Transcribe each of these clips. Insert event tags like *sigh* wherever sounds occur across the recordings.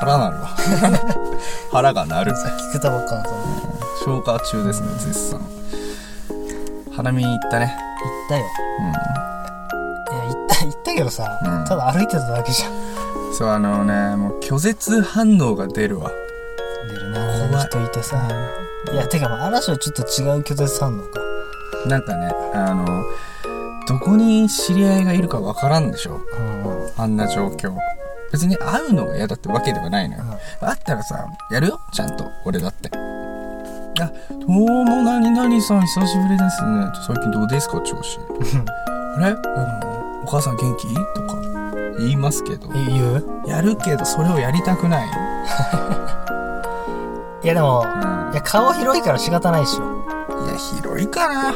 腹なるわ。*laughs* 腹が鳴る。聞くたばっかなと思消化中ですね、絶賛。花見に行ったね。行ったよいや行った行ったけどさ、うんただ歩いてただけじゃんうん。そう、あのね、もう拒絶反応が出るわ。出るな人いてさいやてかまあ嵐はちょっと違う拒絶反応かなんかね、あの、どこに知り合いがいるかわからんでしょうんうんあんな状況。別に会うのが嫌だってわけではないのよ。会ったらさ、やるよちゃんと。俺だって。あ、どうも何々さん久しぶりですね。最近どうですか調子。あれ？あの、お母さん元気？とか言いますけど。え言う？やるけど、それをやりたくない。*laughs* いやでも、うんいや顔広いから仕方ないっしょいや、広いかな。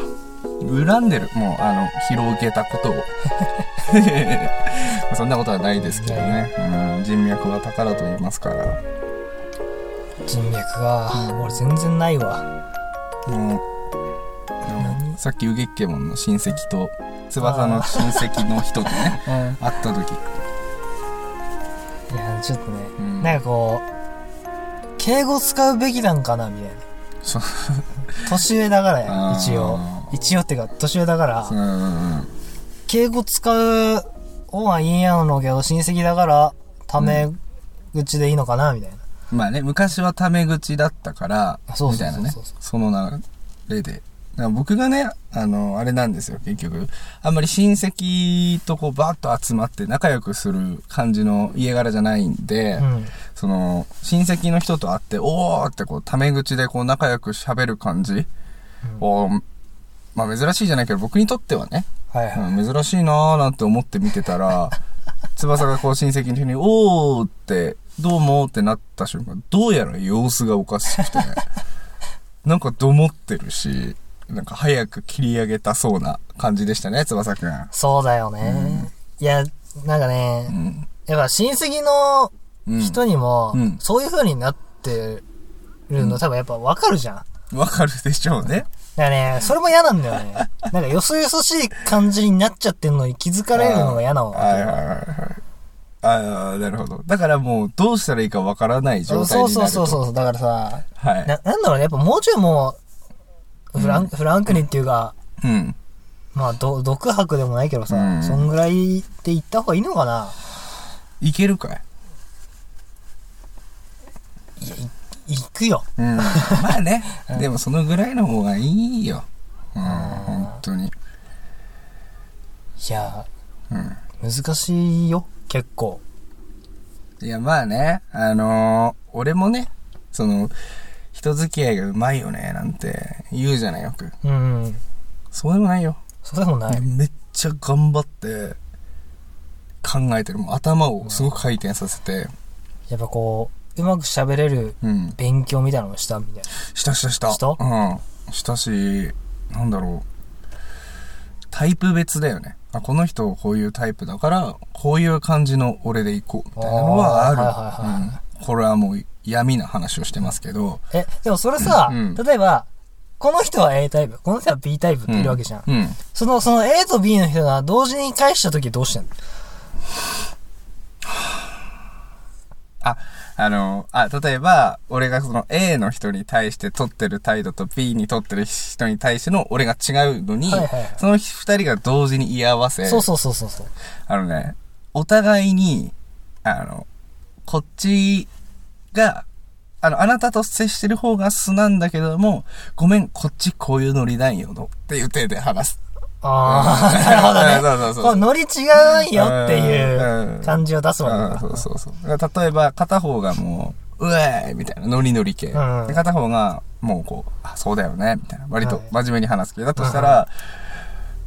恨んでる。もう、あの、広げたことを。*laughs* そんなことはないですけどね。うん、人脈は宝と言いますから。人脈が、俺全然ないわもう、さっきウゲッケモンの親戚と、翼の親戚の人とね、*laughs* うんい会った時。やちょっとね、うんなんかこう敬語使うべきなんかなみたいな。年上だからや一応一応ってか年上だからうんうんうん。敬語使う方がいいんやろうけど親戚だからタメ口でいいのかなみたいなまあね、昔はタメ口だったから、そうみたいなねその流れで。僕がね、あの、あれなんですよ、結局。あんまり親戚とこうバーッと集まって仲良くする感じの家柄じゃないんで、うんその、親戚の人と会って、おーってこう、タメ口でこう仲良く喋る感じを、まあ珍しいじゃないけど、僕にとってはね、はいはい、うん珍しいなーなんて思って見てたら、*laughs* 翼がこう親戚の人に、おーって、どうもってなった瞬間、どうやら様子がおかしくて、*laughs* なんかどもってるし、なんか早く切り上げたそうな感じでしたね、翼くん。そうだよね、いやなんかね、うん。やっぱ親戚のうん。人にも、うんそういう風になってるの多分やっぱわかるじゃん。だわかるでしょうね。からね、それも嫌なんだよね。*laughs* なんかよそよそしい感じになっちゃってんのに気づかれるのが嫌なの。はいはいはいはい。ああ、なるほど。だからもう、どうしたらいいかわからない状態そうになると。そうそうそう。だからさ、はい。な、なんだろうね、やっぱもうちょいもう、フラン、フランクにっていうか、うん。まあ、ど、独白でもないけどさ、うんそんぐらいで言った方がいいのかないけるかい？いや、い、行くよ。うん。*laughs* まあね。でもそのぐらいの方がいいよ。うん、本当に。いや、うん。難しいよ、結構。いや、まあね、あのー俺もね、その、人付き合いがうまいよね、なんて言うじゃない、よく。うん。そうでもないよ。そうでもない。めっちゃ頑張って、考えてる。もう頭をすごく回転させて、やっぱこう、うまく喋れるうん。勉強みたいなのをしたみたいな。したしたした。した？うん。したし、なんだろう。タイプ別だよね。あ、この人こういうタイプだから、こういう感じの俺で行こう、みたいなのはある。あーはいはいはいうんこれはもう闇な話をしてますけど、え、でもそれさ、うん例えば、この人は A タイプ、この人は B タイプっているわけじゃん。うん。その、その A と B の人が同時に返した時どうしてんの？あ、あの、あ、例えば、俺がその A の人に対して取ってる態度と B に取ってる人に対しての俺が違うのに、はいはいはいその二人が同時に居合わせ、そうそうそうそうそう。あのね、お互いに、あの、こっちが、あの、あなたと接してる方が素なんだけども、ごめん、こっちこういうノリなんよの、っていう手で話す。ああ、*laughs* なるほどね。*laughs* そうそうそうこうノリ違うよっていう感じを出すわけうん、だ。そうそうそう。例えば、片方がもう、うえーいみたいな、ノリノリ系。うんで片方が、もうこう、あ、そうだよね、みたいな。割とはい真面目に話す系だとしたら、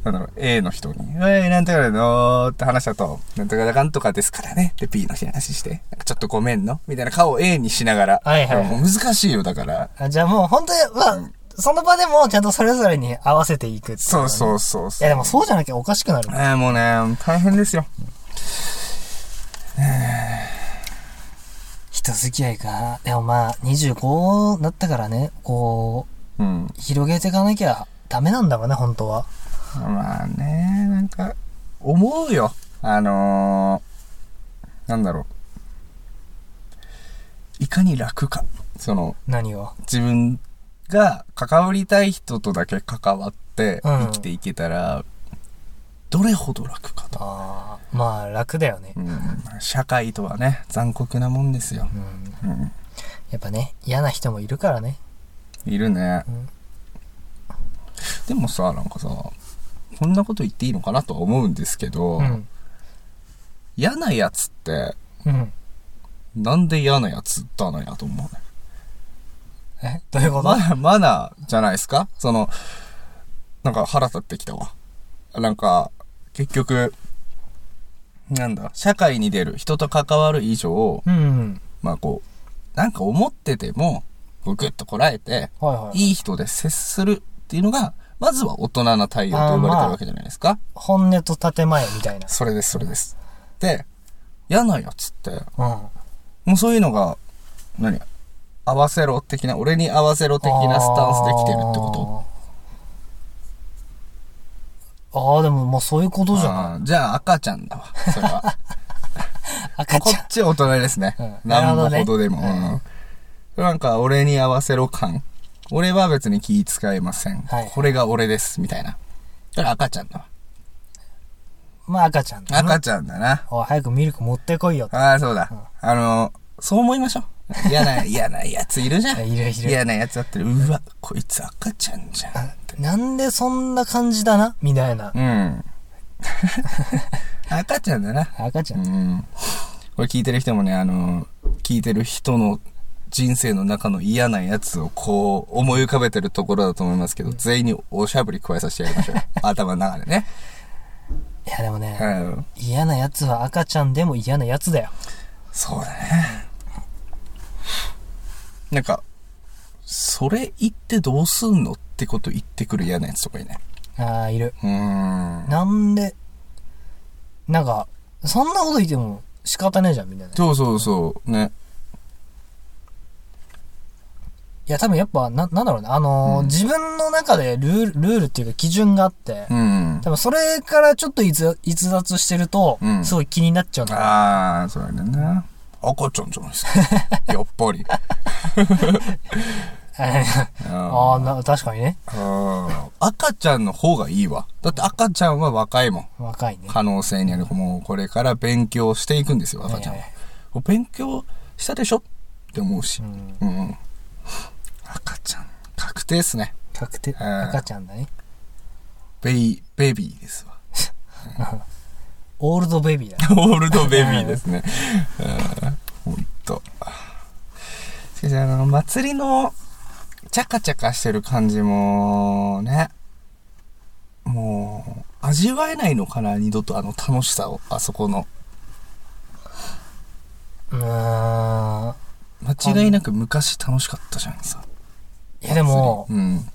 なんだろう、A の人に、うえーなんとかだのーって話だと、なんとかだかんとかですからね。で、B の話して、ちょっとごめんのみたいな顔を A にしながら。はいはい難しいよ、だから。あじゃあもう本当に、まあ、その場でもちゃんとそれぞれに合わせていくっていそうう。そうそういそう。やでもそうじゃなきゃおかしくなる。えー、もうね、大変ですよ。人付き合いか。でもまあ、25だったからね、こうん。う、広げていかなきゃダメなんだろうね、本当は。まあね、なんか、思うよ。あのー、なんだろう。かに楽か。その、何が自分が関わりたい人とだけ関わってうん生きていけたら、どれほど楽かと。ああ、まあ楽だよね。うん、社会とはね、残酷なもんですよう。ん。うん、やっぱね、嫌な人もいるからね。いるね。うんでもさ、なんかさ、こんなこと言っていいのかなとは思うんですけど、うん。嫌なやつって、うん。なんで嫌なやつだなやと思うね。えどういうこと？マナー、マナーじゃないですか？その、なんか腹立ってきたわ。なんか、結局、なんだ、社会に出る、人と関わる以上、うん。まあこう、なんか思ってても、こうグッとこらえて、はいはい。いい人で接するっていうのが、まずは大人な対応と呼ばれてるわけじゃないですか。本音と建前みたいな。それです、それです。で、嫌なやつって、うん。もうそういうのが、何？合わせろ的な、俺に合わせろ的なスタンスで来てるってこと？とああ、でももうそういうことじゃないじゃあ赤ちゃんだわ。それは。こ *laughs* 赤ちゃんっ。ち大人ですね。うんなんぼほどでも。ねうんなんか、俺に合わせろ感。俺は別に気使いません。はいこれが俺です、みたいな。だから赤ちゃんだわ。まあ赤ちゃんだな赤ちゃんだな。おい早くミルク持ってこいよと。ああ、そうだ。あの、そう思いましょう。嫌な、嫌なやついるじゃん。いるいる嫌なやつだってる。うわ、こいつ赤ちゃんじゃん。なんでそんな感じだな？みたいな。うん。*laughs* 赤ちゃんだな。赤ちゃ。うんん。これ聞いてる人もね、あの、聞いてる人の人生の中の嫌なやつをこう思い浮かべてるところだと思いますけど、全員におしゃぶり加えさせてやりましょう。*laughs* 頭の中でね。いやでもね、うん。嫌なやつは赤ちゃんでも嫌なやつだよ。そうだね。なんか、それ言ってどうすんのってこと言ってくる嫌なやつとかいね。ああ、いる。うーん。なんで、なんか、そんなこと言っても仕方ねえじゃん、みたいな。いそうそうそう。ね。や、多分やっぱ、な、なんだろうね。あのーうん自分の中でルール、ルールっていうか基準があって、うん。多分それからちょっと逸逸脱してると、うんすごい気になっちゃうんだよああ、そうやね。赤ちゃんじゃないですか。*laughs* やっぱり。*laughs* ああ、な、確かにね。うん赤ちゃんの方がいいわ。だって赤ちゃんは若いもん。若いね。可能性にある。もうこれから勉強していくんですよ、赤ちゃんははいはい。お勉強したでしょって思うしう。ん。うん。赤ちゃん、確定っすね。確定、ん赤ちゃんだね。ベイ、ベビーですわ。*laughs* オールドベビーだね。*laughs* オールドベビーですね。うん、ほんと。しかし、あの、祭りの、チャカチャカしてる感じも、ね。もう、味わえないのかな、二度とあの楽しさを、あそこの。うーん。間違いなく昔楽しかったじゃんさ。いやでも、うん。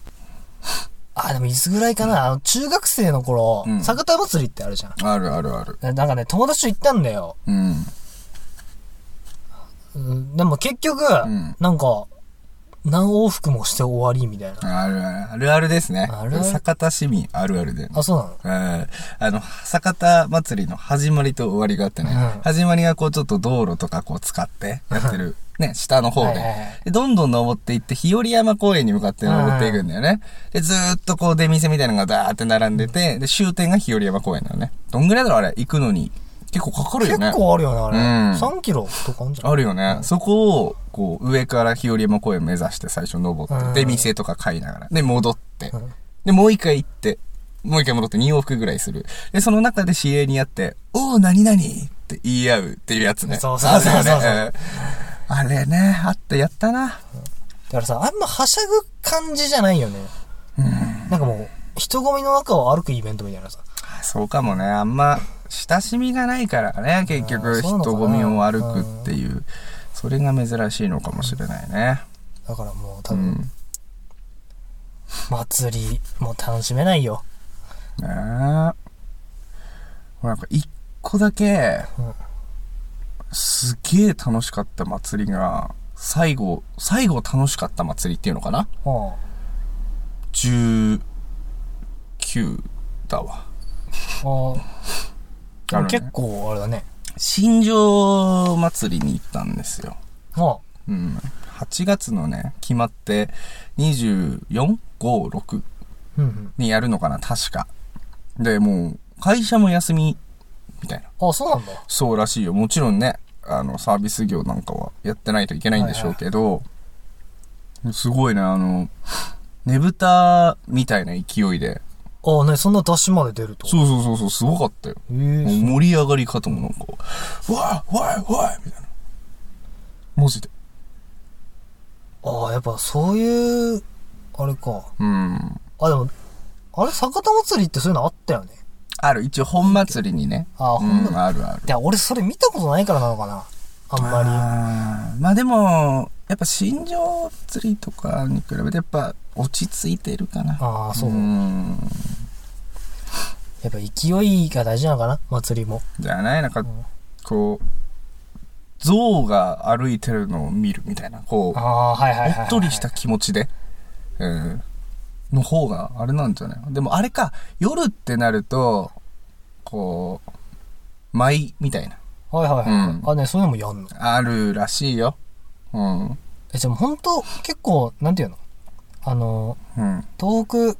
あ、でもいつぐらいかな、あの、中学生の頃、うん酒田祭りってあるじゃん。あるあるある。なんかね、友達と行ったんだよ。うん。うん、でも結局、んなんか、何往復もして終わりみたいな。あるあるあるですね。あるある？酒田市民あるあるで。あ、そうなの？うんあの、酒田祭りの始まりと終わりがあってね、うん始まりがこうちょっと道路とかこう使ってやってる、ね、下の方ではいはいはいで、どんどん登っていって、日和山公園に向かって登っていくんだよね。で、ずーっとこう出店みたいなのがダーって並んでて、で、終点が日和山公園なのね。どんぐらいだろうあれ、行くのに。結構かかるよね。結構あるよね、あれ。うん3キロとかあるんじゃん。あるよね。そこを、こう、上から日和山公園目指して最初登って、うんで、店とか買いながら、で、戻って、うんで、もう一回行って、もう一回戻って2往復ぐらいする。で、その中で知り合いに会って、おー、何々って言い合うっていうやつね。そうそうそうそうあれね、あった、やったな。だからさ、あんまはしゃぐ感じじゃないよね。なんかもう、人混みの中を歩くイベントみたいなさ。そうかもね、あんま、親しみがないからね、結あ局、人混みを歩くっていう、それが珍しいのかもしれないね。だからもう多分、うん。祭りもう楽しめないよ。ねえ。なんか一個だけうん、すげえ楽しかった祭りが、最後、最後楽しかった祭りっていうのかな？うん。?19 だわ。ああ結構、あれだね。新庄祭りに行ったんですよ。あうん。8月のね、決まって、24、5、6うんうん。にやるのかな、確か。で、もう、会社も休み、みたいな。あ、そうなんだ。そうらしいよ。もちろんね、あの、サービス業なんかはやってないといけないんでしょうけど、すごいね、あの、ねぶたみたいな勢いで、あ、ね、そんな出しまで出ると。そうそうそうそう、すごかったよ。ええもう盛り上がり方もなんか、わーわーわーみたいな。マジで。ああ、やっぱそういう、あれか。うん。あ、でも、あれ、酒田祭りってそういうのあったよね。ある、一応本祭りにね。あーうん本祭りあるある。いや、俺それ見たことないからなのかな。あんまあーまあでも、やっぱ新庄釣りとかに比べてやっぱ落ち着いてるかな。り。ああ、そう。ん。やっぱ勢いが大事なのかな祭りも。じゃないなんかん、こう、象が歩いてるのを見るみたいな、こう、ああ、はいはいはいはい、おっとりした気持ちで、うん、の方があれなんじゃない？でもあれか、夜ってなると、こう、舞みたいな、はいはいはい。うんあ、ね、そういうのもやんの。あるらしいよ。うん。え、じゃあ本当結構、なんていうの？あの、うん。東北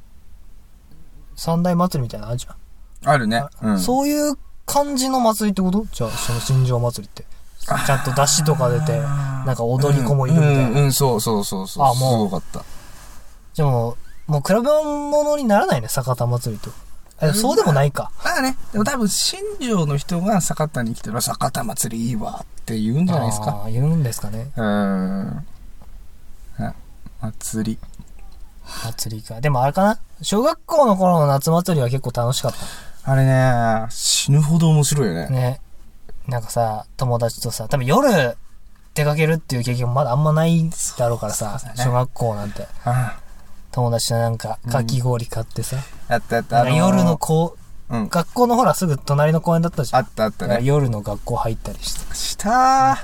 三大祭りみたいなのあるじゃん。あるね。うん。そういう感じの祭りってこと？じゃあ、その新庄祭りって。ちゃんと出汁とか出て、なんか踊り子もいるみたいな。うん、うん、そうそうそうそう。あもうすごかった。じゃあもう、もう比べ物にならないね、酒田祭りと。えそうでもないか。まあね、でも多分、新庄の人が酒田に来てる酒田祭りいいわって言うんじゃないですか。あー言うんですかね。うーん。あ祭り。祭りか。でもあれかな小学校の頃の夏祭りは結構楽しかっあれね、死ぬほど面白いよね。た。ね。なんかさ、友達とさ、多分夜出かけるっていう経験もまだあんまないだろうからさ、ね小学校なんて。あ友達となんか、かき氷買ってさ、あったあった。あー夜のこう、うん。学校のほらすぐ隣の公園だったじゃん。あったあったね。夜の学校入ったりして。したー。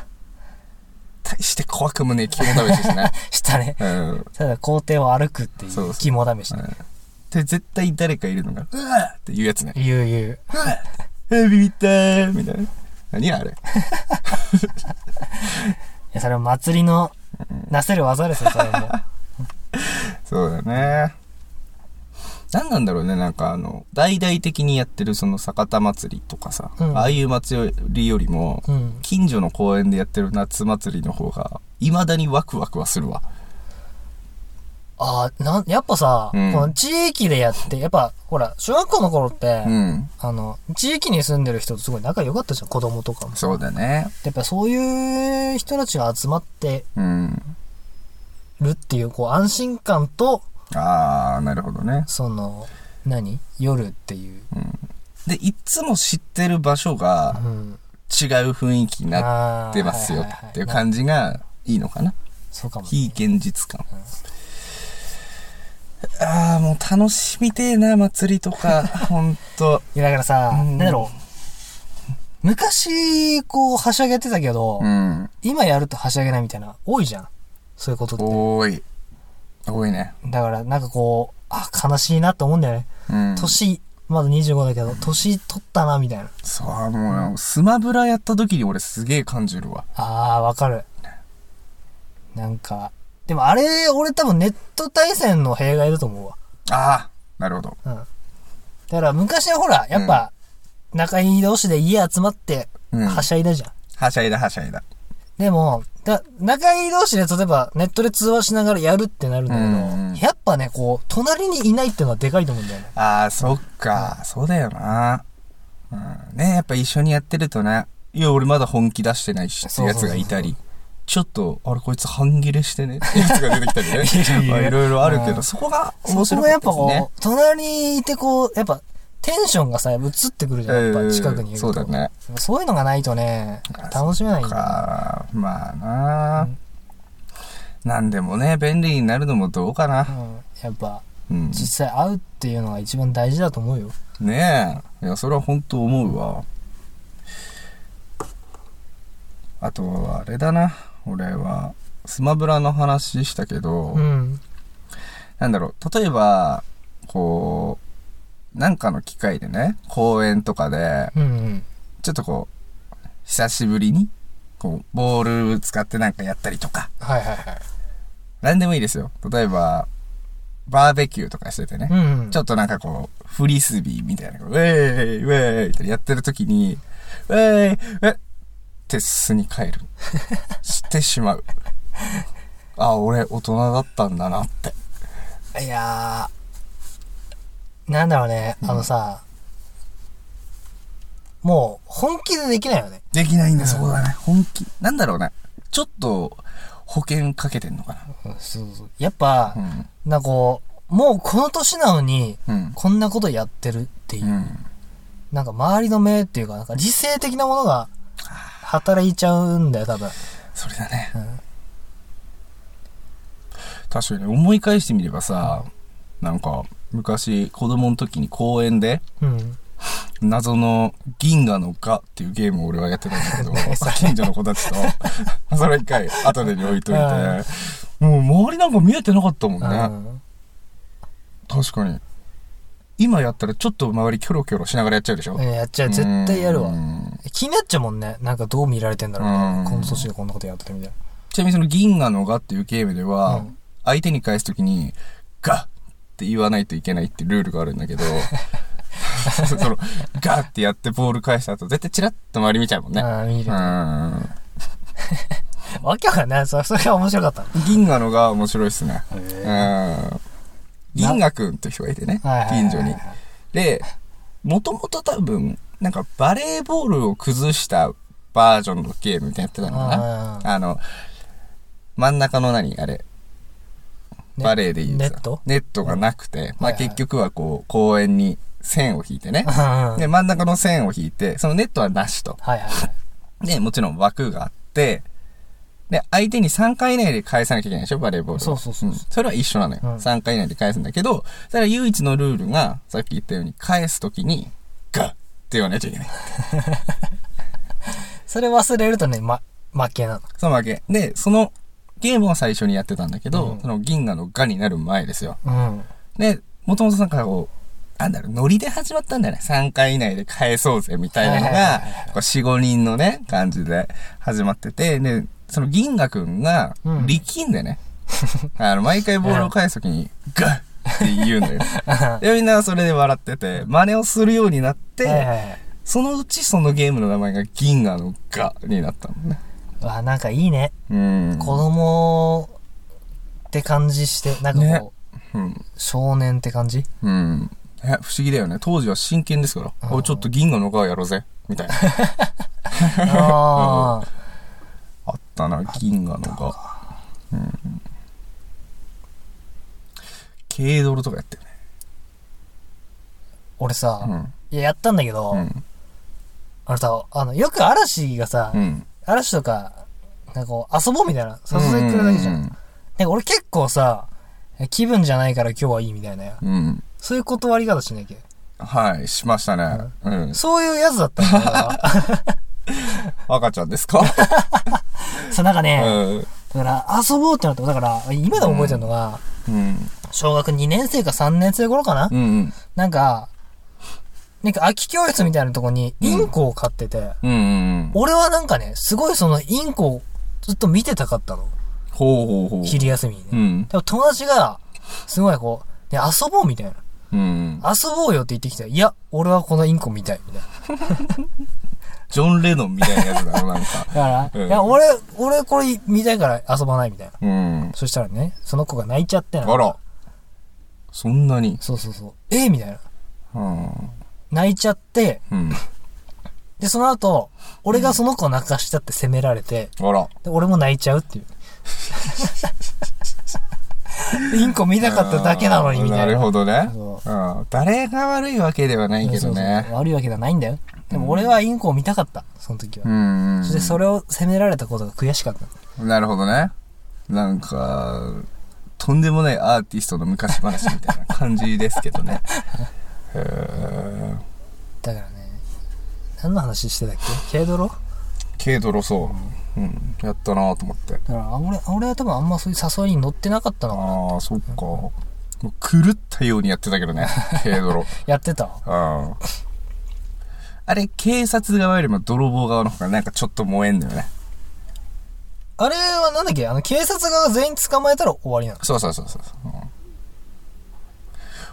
大して怖くもねえ肝試しですね。*laughs* したね。うん。ただ校庭を歩くっていそう肝試し。で、絶対誰かいるのが、うわーっていうやつね。言う言う。うわビビったーみたいな。何あれ？*laughs* いや、それは祭りのなせる技ですよ、それも。*laughs* *laughs* そうだね。何なんだろうね、なんかあの、大々的にやってるその酒田祭りとかさ、うんああいう祭りよりも、うん。近所の公園でやってる夏祭りの方が、未だにワクワクはするわ。ああ、なん、やっぱさ、うんこの地域でやって、やっぱ、ほら、小学校の頃って、うん。あの、地域に住んでる人とすごい仲良かったじゃん、子供とかも。そうだね。やっぱそういう人たちが集まってうん。るっていう、こう、安心感と、あー、なるほどね。その、何？夜っていう。で、いつも知ってる場所がうん。違う雰囲気になってますよっていう感じがいいのかな。そうかも、ね。非現実感。ああ、もう楽しみてえな、祭りとか。*laughs* ほんと。いや、だからさ、うんなんだろう。昔、こう、はしゃげてたけど、うん。今やるとはしゃげないみたいな、多いじゃん。そういうことって。多い。多いね。だから、なんかこう、あ、悲しいなって思うんだよね。うん。年、まだ25だけど、年取ったな、みたいな。そう、もう、スマブラやった時に俺すげえ感じるわ。あー、わかる。なんか、でもあれ、俺多分ネット対戦の弊害だと思うわ。ああ、なるほど。うん。だから昔はほら、やっぱ、仲いい同士で家集まって、うん。はしゃいだじゃん。はしゃいだはしゃいだ。でも、だ、仲いい同士で例えばネットで通話しながらやるってなるんだけど、うんやっぱね、こう、隣にいないっていうのはでかいと思うんだよね。ああ、そっか。そうだよな。うん。ねやっぱ一緒にやってるとね、いや、俺まだ本気出してないしっていうやつがいたり、ちょっと、あれこいつ半切れしてねってやつが出てきたりね。*laughs* いろいろあるけど、うんそこがそ面白こがやっぱこ。う、隣にいてこう、やっぱ、テンションがさ、映ってくるじゃん。やっぱ近くにいると。そうだね。そういうのがないとね、楽しめないんだ。か、まあな、うんなんでもね、便利になるのもどうかな。うん。やっぱ、うん。実際会うっていうのが一番大事だと思うよ。ねえ。いや、それは本当思うわ。あとは、あれだな。俺は、スマブラの話したけど、うん。なんだろう、例えば、こう、なんかの機会でね、公園とかで、うんうん。ちょっとこう、久しぶりにこう、ボール使ってなんかやったりとか、はいはいはい。なんでもいいですよ。例えば、バーベキューとかしててね。うんうん。ちょっとなんかこう、フリスビーみたいな、ウェーイ、ウェーイってやってる時に、ウェーイ、ウェって巣に帰る。*laughs* してしまう。あ、俺大人だったんだなって。いやー、なんだろうね、あのさ、もう、本気でできないよね。できないんだ、そうだね。本気。なんだろうね。ちょっと、保険かけてんのかうんそうそう。やっぱ、な。うん。なんかこう、もうこの年なのに、うん。こんなことやってるっていう、うん。なんか周りの目っていうか、なんか理性的なものが働いちゃうんだよ、多分。それだね。うん確かに思い返してみればさ、なんか、昔子供の時に公園で、うん。謎の銀河の蛾っていうゲームを俺はやってたんだけど、*laughs* 近所の子たちと、*laughs* それ一回後でに置いといて、もう周りなんか見えてなかったもんね。うん確かに。今やったらちょっと周りキョロキョロしながらやっちゃうでしょ？うんやっちゃう、絶対やるわう。ん気になっちゃうもんね。なんかどう見られてんだろううんね。この年でこんなことやってるみたいちなみにその銀河の蛾っていうゲームでは、うん相手に返すときに、ガッって言わないといけないってルールがあるんだけど、*laughs* その、ガッってやってボール返した後、絶対チラッと周り見ちゃうもんね。な。うん、見るう。ん。わけわかんない。そそれが面白かった。銀河のが面白いっすね。へうん。銀河くんって人がいてね近所に。で、もともと多分、なんかバレーボールを崩したバージョンのゲームみたいなやってたのかな。ああの、真ん中の何あれ、ねバレーで言うさネット？ネットがなくて、まあ結局はこう、公園に線を引いてね。あ。で、真ん中の線を引いて、そのネットはなしと。はいはいはい。で、もちろん枠があって、で、相手に3回以内で返さなきゃいけないでしょバレーボールは。そうそうそうそうんそれは一緒なのよ。うん3回以内で返すんだけど、それは唯一のルールが、さっき言ったように、返すときに、ガッって言わなきゃいけない。*laughs* それ忘れるとね、ま、負けなの。そのわけ。で、そのゲームを最初にやってたんだけど、うんその銀河のガになる前ですよ。うん。で、もともとなんかこう、なんだろう、ノリで始まったんだよね。3回以内で返そうぜ、みたいなのが、こう4、5人のね、感じで始まってて、で、その銀河くんがうん、力んでね、*laughs* あの、毎回ボールを返すときに、ガッって言うんだよ。で、みんなはそれで笑ってて、真似をするようになって。そのうちそのゲームの名前が銀河のガになったのね。わ、なんかいいね。うん。子供って感じして、なんかねこうん。う、少年って感じ？うん。え、不思議だよね。当時は真剣ですから。うんおいちょっと銀河のガやろうぜ。みたいな。ああ。*laughs* あったな、銀河のガ。うん。軽泥とかやってるね。俺さ、うん。いや、やったんだけど、うん。あのさ、あの、よく嵐がさ、うん。嵐とか、なんかこう、遊ぼうみたいな、誘ってくれるだけじゃん。うんなんか俺結構さ、気分じゃないから今日はいいみたいな。うん。そういう断り方しなきゃ。はい、しましたね。うん。そういうやつだったんだ。*laughs* 赤ちゃんですか？*laughs* そう、なんかね、うん。だから遊ぼうってなっただから、今でも覚えてるのが、うん。小学2年生か3年生頃かな、うん。なんか、なんか空き教室みたいなとこにインコを飼ってて、うん。うん。俺はなんかね、すごいそのインコをずっと見てたかったの。ほうほうほう。昼休みにね。うん。でも友達が、すごいこう、ね、遊ぼうみたいな。うん。遊ぼうよって言ってきて、いや、俺はこのインコ見たい、みたいな。*laughs* ジョン・レノンみたいなやつだろ、なんか。*laughs* だから、うんいや、俺、俺これ見たいから遊ばない、みたいな。うん。そしたらね、その子が泣いちゃってな。あら。そんなに。そうそうそう。えーみたいな。うん。泣いちゃって、うん。で、その後、俺がその子を泣かしたって責められて、あら。で俺も泣いちゃうっていう。で *laughs* インコ見たかっただけなのに、みたいな。なるほどね。そうん。誰が悪いわけではないけどそうそうねそう。悪いわけではないんだよ。でも俺はインコを見たかった、その時は。うん。そしてそれを責められたことが悔しかった。なるほどね。なんか、とんでもないアーティストの昔話みたいな感じですけどね。*laughs* へーだからね、何の話してたっけ？軽泥だ軽泥そう。うん。やったなと思って。から俺、俺は多分あんまそういう誘いに乗ってなかったのかな。ああ、そっか。もう狂ったようにやってたけどね。*laughs* 軽泥。やってた？うん。あれ、警察側よりも泥棒側の方がなんかちょっと燃えんのよね。あれはなんだっけ？あの、警察側が全員捕まえたら終わりなの？そうそうそうそうそう。うん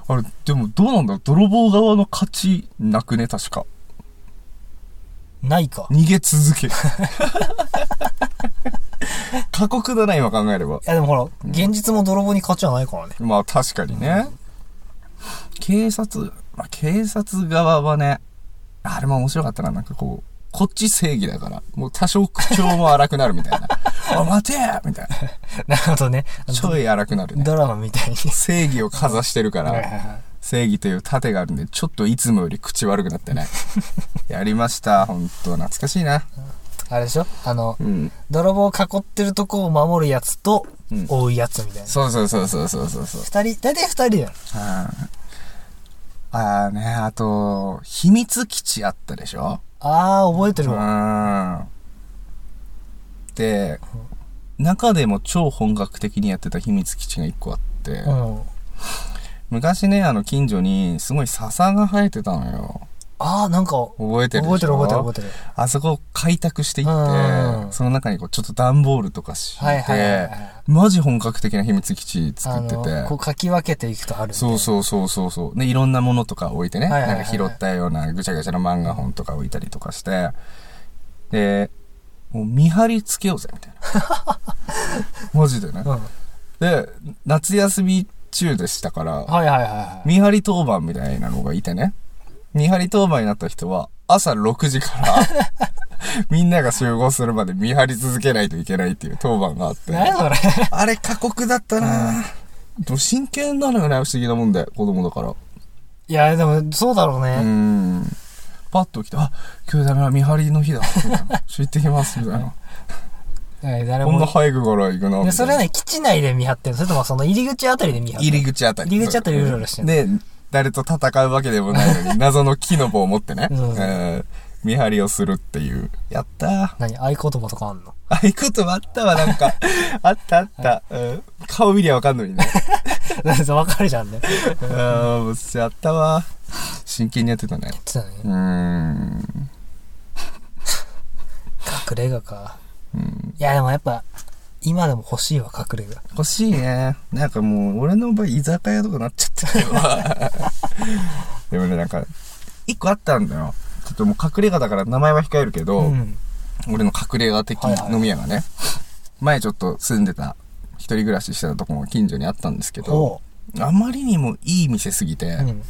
あれ、でもどうなんだろう？泥棒側の勝ちなくね？確か。ないか。逃げ続ける。過酷だな、今考えれば。いやでもほら、現実も泥棒に勝ちはないからね。まあ確かにね。警察、まあ警察側はね、あれも面白かったな、なんかこう、こっち正義だから、もう多少口調も荒くなるみたいな。*laughs* おい、待てみたい *laughs* なるほどね。な。ちょい荒くなるね。ドラマみたいに。正義をかざしてるから、正義という盾があるんで、ちょっといつもより口悪くなってね。*laughs* やりました、ほんと。懐かしいな。あれでしょ？あの、うん。泥棒を囲ってるとこを守るやつとうん、追うやつみたいな。そうそうそうそうそうそうそう。二人、大体二人だよ。あーあーね、あと、秘密基地あったでしょ？あー、覚えてうるわ。ん。で、中でも超本格的にやってた秘密基地が一個あって、うん。昔ね、あの近所にすごい笹が生えてたのよ。あー、なんか、覚えてる覚えてる覚えてる覚えてる。あそこを開拓していっうんて、その中にこうちょっと段ボールとか敷いはいはいはいはてい、マジ本格的な秘密基地あ作ってての、こ、うかき分けていくとあるそうそうそうそうそう。で、いろんなものとか置いてね、なんか拾ったようなぐちゃぐちゃな漫画本とか置いたりとかして、で、もう見張りつけようぜ、みたいな。*laughs* マジでね。うん。で、夏休み中でしたから、はいはいはいはい。見張り当番みたいなのがいてね。見張り当番になった人は、朝6時から、*laughs* みんなが集合するまで見張り続けないといけないっていう当番があって。何それあれ過酷だったなでも真剣なのよね、不思議なもんで、子供だから。いや、でも、そうだろううね。ん。パッと来て、あ、今日ダメだ、見張りの日だ。行ってきます、みたいな。はい誰こんなも。早くから行くな。それはね、基地内で見張ってるそれともその入り口あたりで見張ってる入り口あたり。入り口あたりうろうろしてんので、誰と戦うわけでもないのに、*laughs* 謎の木の棒を持ってね、うんえー見張りをするっていう。やったー。何？合言葉とかあんの？ああいうことあったわ、なんか。あったあった。うん顔見りゃわかんのにね。*laughs* わかるじゃんね。ああ、もうやったわ。真剣にやってたね。てたね。うーん。隠れ家か。うんいや、でもやっぱ、今でも欲しいわ、隠れ家。欲しいね。なんかもう、俺の場合、居酒屋とかなっちゃってるわ。*laughs* でもね、なんか、一個あったんだよ。ちょっともう隠れ家だから名前は控えるけど、うん。俺の隠れ家的はいはい飲み屋がね、前ちょっと住んでた、一人暮らししてたとこも近所にあったんですけど、ほあまりにもいい店すぎて、う。うん。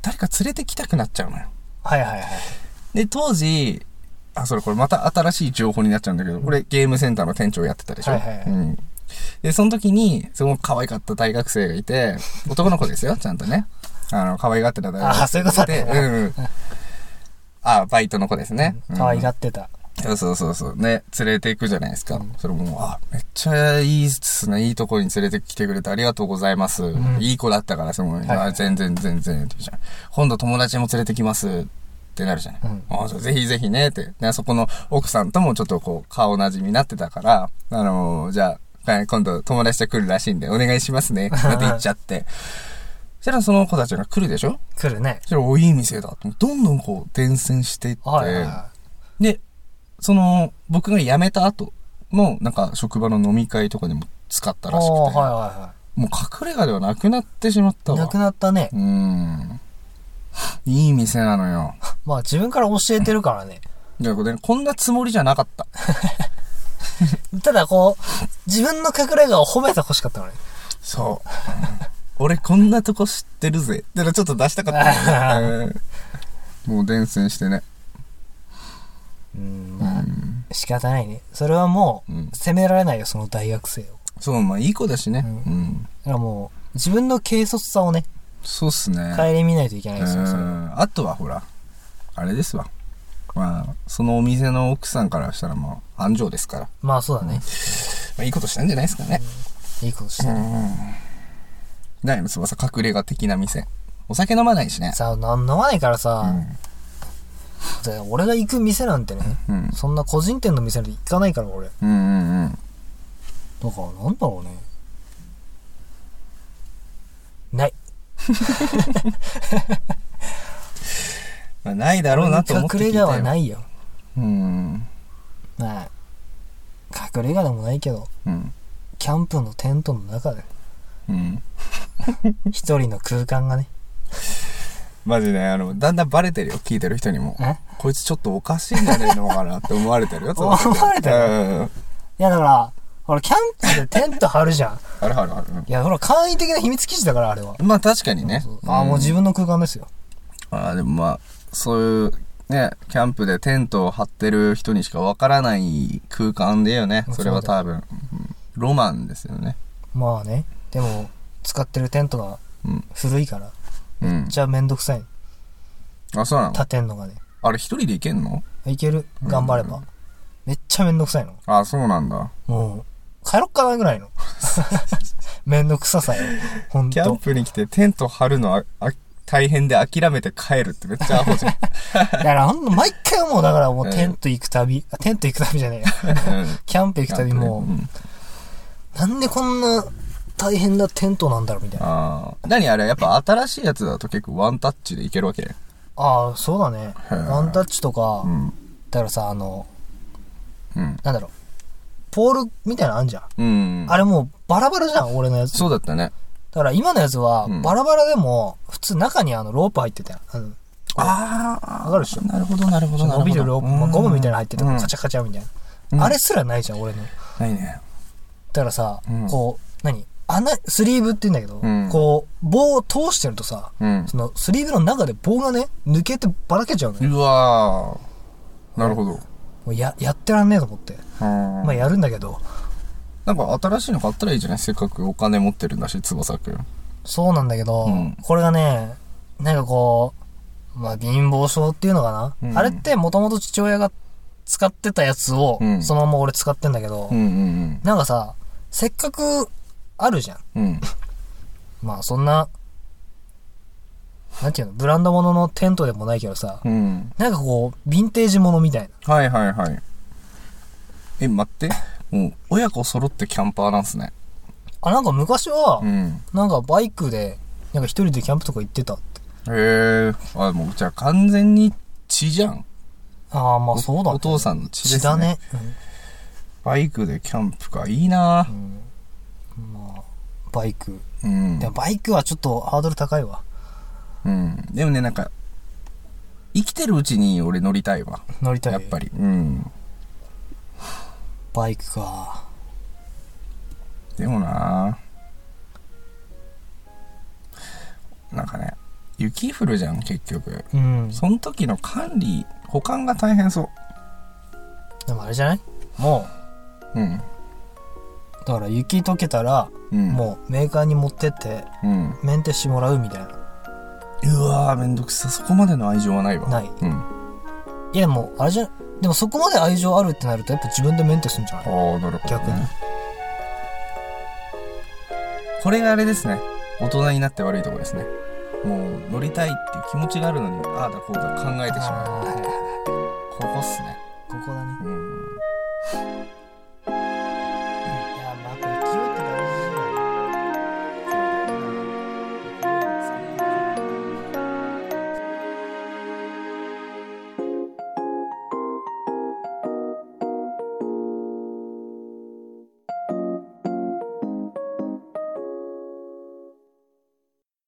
誰か連れてきたくなっちゃうのよ。はいはいはい。で、当時、あ、それこれまた新しい情報になっちゃうんだけど、俺ゲームセンターの店長やってたでしょ？はいはいはいうん。で、その時に、すごく可愛かった大学生がいて、男の子ですよ、ちゃんとね。あの、可愛がってた大学生あそういうことねうんうん。あ、バイトの子ですね。可愛がっってた。そうそうそうそう。ね、連れて行くじゃないですか。うんそれもう、あ、めっちゃいいっすね。いいとこに連れてきてくれてありがとうございます。んいい子だったから、すごい。はいはいあ全然全然って言うじゃん。今度友達も連れてきますってなるじゃない。うんぜひぜひねって。で、そこの奥さんともちょっとこう、顔なじみになってたから、あのーじゃあ、はい今度友達と来るらしいんで、お願いしますね。*laughs* って言っちゃって。そしたらその子たちが来るでしょ？来るね。そしたら、お、いい店だ。どんどんこう、伝染していって、はいはいはで、その、僕が辞めた後の、なんか、職場の飲み会とかでも使ったい。らしくて、おー、はいはもう隠れ家ではなくなってしまったわ。いはい。なくなったね。うーん。いい店なのよ。まあ自分から教えてるからね。いや、これこんなつもりじゃなかった。ただこう、自分の隠れ家を褒めて欲しかったのね。そう。俺こんなとこ知ってるぜ。ってのちょっと出したかったのね、う *laughs* んもう伝染してね。うん、うまあ、ん。仕方ないね。それはもうんう、責められないよ、その大学生を。そう、まあいい子だしね。ううん。だからもう、自分の軽率さをね、そうっすね。顧みないといけなういですよ、それはん。あとはほら、あれですわ。まあ、そのお店の奥さんからしたらまあ、安城ですから。まあそうだね。まあいいことしたんじゃないですかね。いいことしてる。うん。ないの翼隠れ家的な店。お酒飲まないしね。さあ、なん飲まないからさ、うん。で俺が行く店なんてね、うん。そんな個人店の店なんて行かないから、俺。うんうんうん。だから、なんだろうね。ない。*laughs* まあ、ないだろうなと思って聞い。隠れ家はないよ。うん。まあ、作る映画でもないけど、うん。キャンプのテントの中で、うん。*laughs* 一人の空間がね、マジね、あの、だんだんバレてるよ、聞いてる人にも。え？こいつちょっとおかしいんじゃねえのかなって思われてるよ、*laughs* 思われてる？るいやだから、ほら、キャンプでテント張るじゃん。あるあるある。いや、ほら、簡易的な秘密基地だから、あれは。まあ確かにね。ああ、もう自分の空間ですよ。ああ、でもまあ、そういう、ね、キャンプでテントを張ってる人にしかわからない空間でよね。それは多分、うんロマンですよね。まあね。でも、使ってるテントがうん。古いから、うん。じゃあめんどくさい。あ、そうなの？立てんのがね。あれ一人で行けんの？いける。頑張れば。めっちゃめんどくさいの。あ、そうなんだ。もう、帰ろっかなぐらいの。*laughs* めんどくささよ。ほんキャンと。プに来てテント張るのはあ大変で諦めて帰るってめっちゃアホじゃん。だからほんと、毎回思う。だからもううんテント行くたび、あテント行くたびじゃねえよ。うん *laughs* キャンプ行くたびもうなんでこんな大変なテントなんだろうみたいな。ああ。何あれやっぱ新しいやつだと結構ワンタッチでいけるわけああ、そうだね。ワンタッチとかう、ん。だからさ、あの、うん。なんだろう。ポールみたいなのあんじゃん。うん。あれもうバラバラじゃん、俺のやつ。そうだったね。だから今のやつはうん、バラバラでも、普通中にあの、ロープ入ってたよ。あのああ。わかるでしょ？なるほど、なるほど、なるほど。伸びるロープ、まあゴムみたいなの入ってて、うんカチャカチャみたいな。うんあれすらないじゃん、俺の。ないね。だからさ、うんこう、何？穴、スリーブって言うんだけど、うんこう、棒を通してるとさ、うん。そのスリーブの中で棒がね、抜けてばらけちゃうのよ。うわー。なるほど。もうや、やってらんねえと思って。ままあやるんだけど、なんか新しいの買ったらいいじゃない？せっかくお金持ってるんだし、翼くん。そうなんだけど、うんこれがね、なんかこう、まあ貧乏症っていうのかな、うんあれってもともと父親が使ってたやつを、うんそのまま俺使ってんだけど、うんうんなんかさ、せっかくあるじゃん。うん。うん。まあそんな、なんていうの、ブランド物のテントでもないけどさ、うん。なんかこう、ヴィンテージ物みたいな。はいはいはい。え、待って。もう、親子揃ってキャンパーなんすね。あ、なんか昔はう、ん。なんかバイクで、なんか一人でキャンプとか行ってたって。へえ。あ、もう、じゃあ完全に血じゃん。ああ、まあそうだね。お父さんの血ですね。血だね。バイクでキャンプか。いいなうん。うんまあ、バイク。うんで。もバイクはちょっとハードル高いわ。うん。でもね、なんか、生きてるうちに俺乗りたいわ。乗りたい？やっぱり。うん。バイクか。でもななんかね、雪降るじゃん、結局。うん。その時の管理、保管が大変そでもあれじゃない？もう。うん。う、だから雪溶けたら、うん。もうメーカーに持ってって、う。うん。メンテしてもらうみたいな。うわー、めんどくさ。そこまでの愛情はないわ。ないうん。いやでも、あれじゃ、でもそこまで愛情あるってなると、やっぱ自分でメンテするんじゃない？ああ、なるほど、ね。逆に。これがあれですね。大人になって悪いところですね。もう、乗りたいっていう気持ちがあるのに、ああだこうだ考えてしまう。ここっすね。ここだね。うん。